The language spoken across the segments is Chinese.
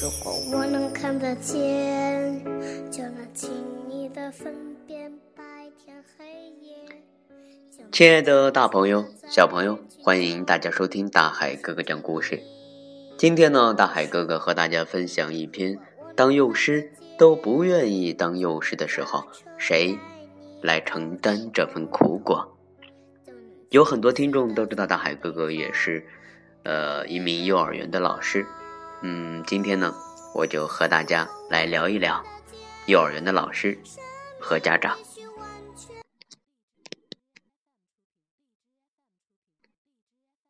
如果我能看得见，就能轻易的分辨白天黑夜。亲爱的大朋友、小朋友，欢迎大家收听大海哥哥讲故事。今天呢，大海哥哥和大家分享一篇：当幼师都不愿意当幼师的时候，谁来承担这份苦果？有很多听众都知道，大海哥哥也是，呃，一名幼儿园的老师。嗯，今天呢，我就和大家来聊一聊幼儿园的老师和家长。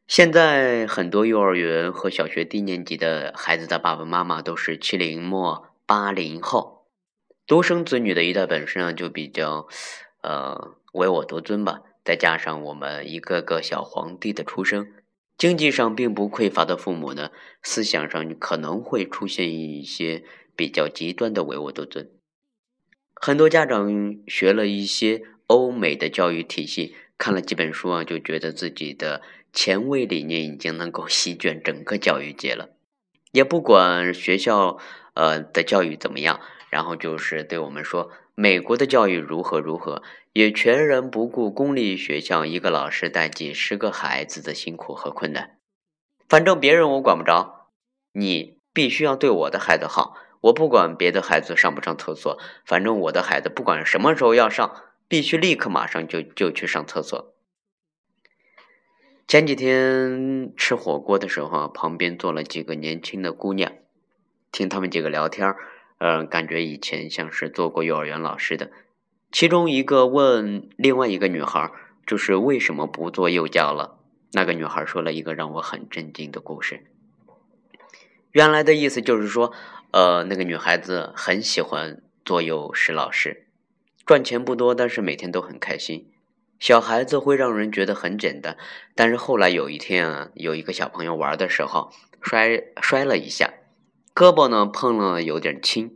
现在很多幼儿园和小学低年级的孩子的爸爸妈妈都是七零末八零后，独生子女的一代本身啊就比较，呃，唯我独尊吧。再加上我们一个个小皇帝的出生。经济上并不匮乏的父母呢，思想上可能会出现一些比较极端的唯我独尊。很多家长学了一些欧美的教育体系，看了几本书啊，就觉得自己的前卫理念已经能够席卷整个教育界了，也不管学校呃的教育怎么样，然后就是对我们说美国的教育如何如何。也全然不顾公立学校一个老师带几十个孩子的辛苦和困难。反正别人我管不着，你必须要对我的孩子好。我不管别的孩子上不上厕所，反正我的孩子不管什么时候要上，必须立刻马上就就去上厕所。前几天吃火锅的时候，旁边坐了几个年轻的姑娘，听他们几个聊天儿嗯，感觉以前像是做过幼儿园老师的。其中一个问另外一个女孩，就是为什么不做幼教了？那个女孩说了一个让我很震惊的故事。原来的意思就是说，呃，那个女孩子很喜欢做幼师老师，赚钱不多，但是每天都很开心。小孩子会让人觉得很简单，但是后来有一天啊，有一个小朋友玩的时候摔摔了一下，胳膊呢碰了有点青。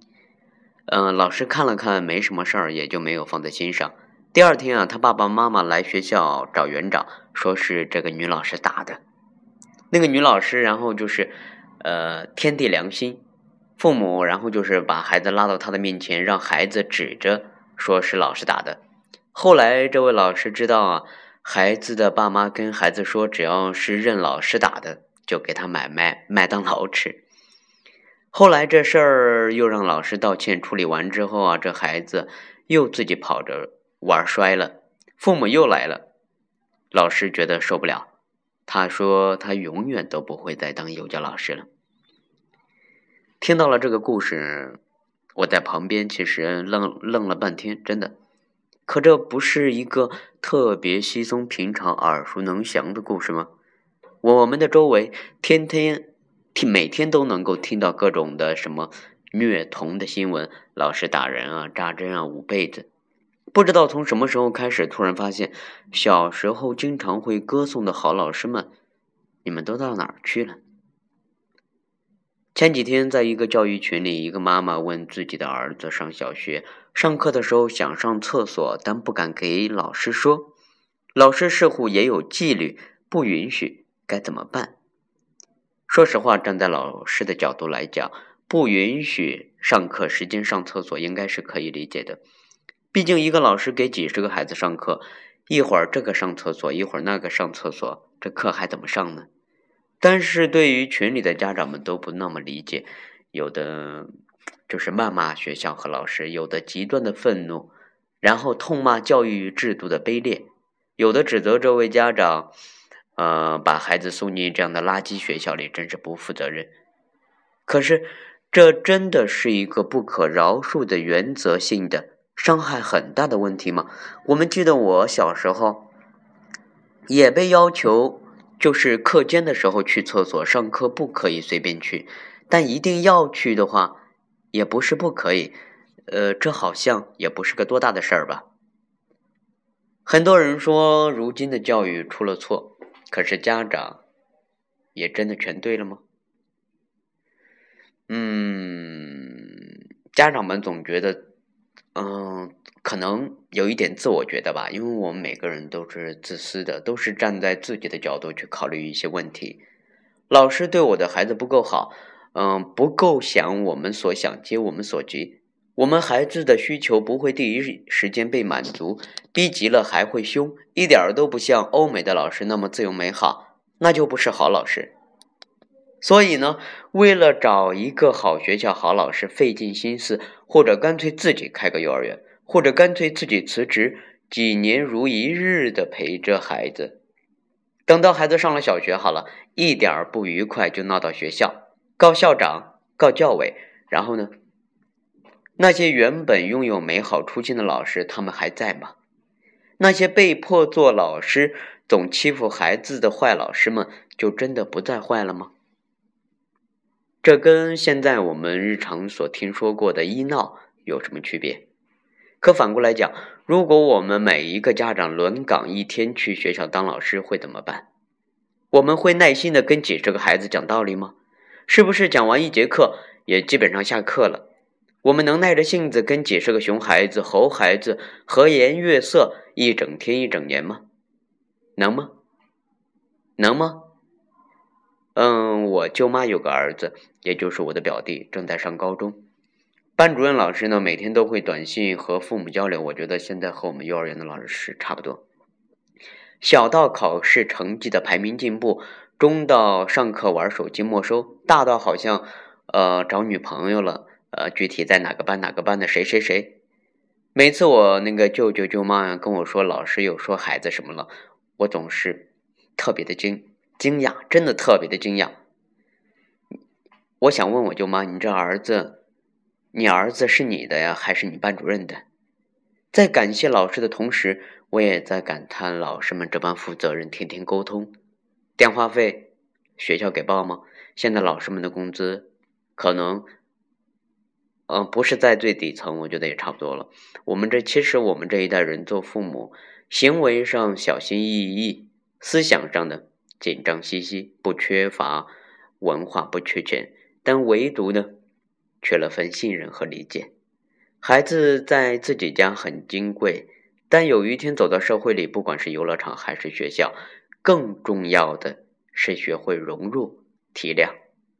嗯，老师看了看，没什么事儿，也就没有放在心上。第二天啊，他爸爸妈妈来学校找园长，说是这个女老师打的。那个女老师，然后就是，呃，天地良心，父母然后就是把孩子拉到他的面前，让孩子指着说是老师打的。后来这位老师知道啊，孩子的爸妈跟孩子说，只要是认老师打的，就给他买麦麦当劳吃。后来这事儿又让老师道歉，处理完之后啊，这孩子又自己跑着玩摔了，父母又来了，老师觉得受不了，他说他永远都不会再当幼教老师了。听到了这个故事，我在旁边其实愣愣了半天，真的，可这不是一个特别稀松平常、耳熟能详的故事吗？我们的周围天天。听每天都能够听到各种的什么虐童的新闻，老师打人啊、扎针啊、捂被子。不知道从什么时候开始，突然发现小时候经常会歌颂的好老师们，你们都到哪儿去了？前几天在一个教育群里，一个妈妈问自己的儿子上小学，上课的时候想上厕所，但不敢给老师说，老师似乎也有纪律，不允许，该怎么办？说实话，站在老师的角度来讲，不允许上课时间上厕所，应该是可以理解的。毕竟一个老师给几十个孩子上课，一会儿这个上厕所，一会儿那个上厕所，这课还怎么上呢？但是对于群里的家长们都不那么理解，有的就是谩骂学校和老师，有的极端的愤怒，然后痛骂教育制度的卑劣，有的指责这位家长。呃，把孩子送进这样的垃圾学校里，真是不负责任。可是，这真的是一个不可饶恕的原则性的伤害很大的问题吗？我们记得我小时候也被要求，就是课间的时候去厕所，上课不可以随便去，但一定要去的话，也不是不可以。呃，这好像也不是个多大的事儿吧？很多人说，如今的教育出了错。可是家长也真的全对了吗？嗯，家长们总觉得，嗯，可能有一点自我觉得吧，因为我们每个人都是自私的，都是站在自己的角度去考虑一些问题。老师对我的孩子不够好，嗯，不够想我们所想，接我们所急。我们孩子的需求不会第一时间被满足，逼急了还会凶，一点儿都不像欧美的老师那么自由美好，那就不是好老师。所以呢，为了找一个好学校、好老师，费尽心思，或者干脆自己开个幼儿园，或者干脆自己辞职，几年如一日的陪着孩子。等到孩子上了小学，好了一点不愉快就闹到学校，告校长，告教委，然后呢？那些原本拥有美好初心的老师，他们还在吗？那些被迫做老师、总欺负孩子的坏老师们，就真的不再坏了吗？这跟现在我们日常所听说过的医闹有什么区别？可反过来讲，如果我们每一个家长轮岗一天去学校当老师，会怎么办？我们会耐心的跟几十个孩子讲道理吗？是不是讲完一节课，也基本上下课了？我们能耐着性子跟几十个熊孩子、猴孩子和颜悦色一整天一整年吗？能吗？能吗？嗯，我舅妈有个儿子，也就是我的表弟，正在上高中。班主任老师呢，每天都会短信和父母交流。我觉得现在和我们幼儿园的老师差不多。小到考试成绩的排名进步，中到上课玩手机没收，大到好像呃找女朋友了。呃，具体在哪个班哪个班的谁谁谁？每次我那个舅舅舅妈跟我说老师又说孩子什么了，我总是特别的惊惊讶，真的特别的惊讶。我想问我舅妈，你这儿子，你儿子是你的呀，还是你班主任的？在感谢老师的同时，我也在感叹老师们这般负责任，天天沟通。电话费学校给报吗？现在老师们的工资可能。嗯，不是在最底层，我觉得也差不多了。我们这其实我们这一代人做父母，行为上小心翼翼，思想上的紧张兮兮，不缺乏文化，不缺钱，但唯独呢，缺了份信任和理解。孩子在自己家很金贵，但有一天走到社会里，不管是游乐场还是学校，更重要的是学会融入、体谅、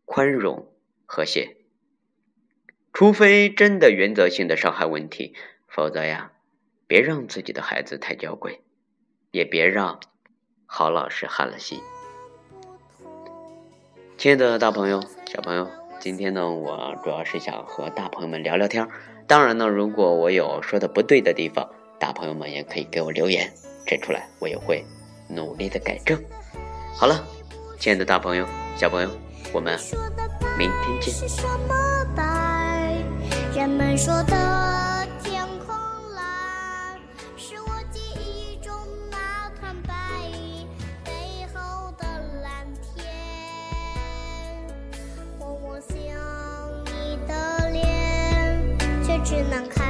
宽容、和谐。除非真的原则性的伤害问题，否则呀，别让自己的孩子太娇贵，也别让好老师寒了心。亲爱的大朋友、小朋友，今天呢，我主要是想和大朋友们聊聊天当然呢，如果我有说的不对的地方，大朋友们也可以给我留言指出来，我也会努力的改正。好了，亲爱的大朋友、小朋友，我们明天见。你说的天空蓝，是我记忆中那团白云背后的蓝天。我望向你的脸，却只能看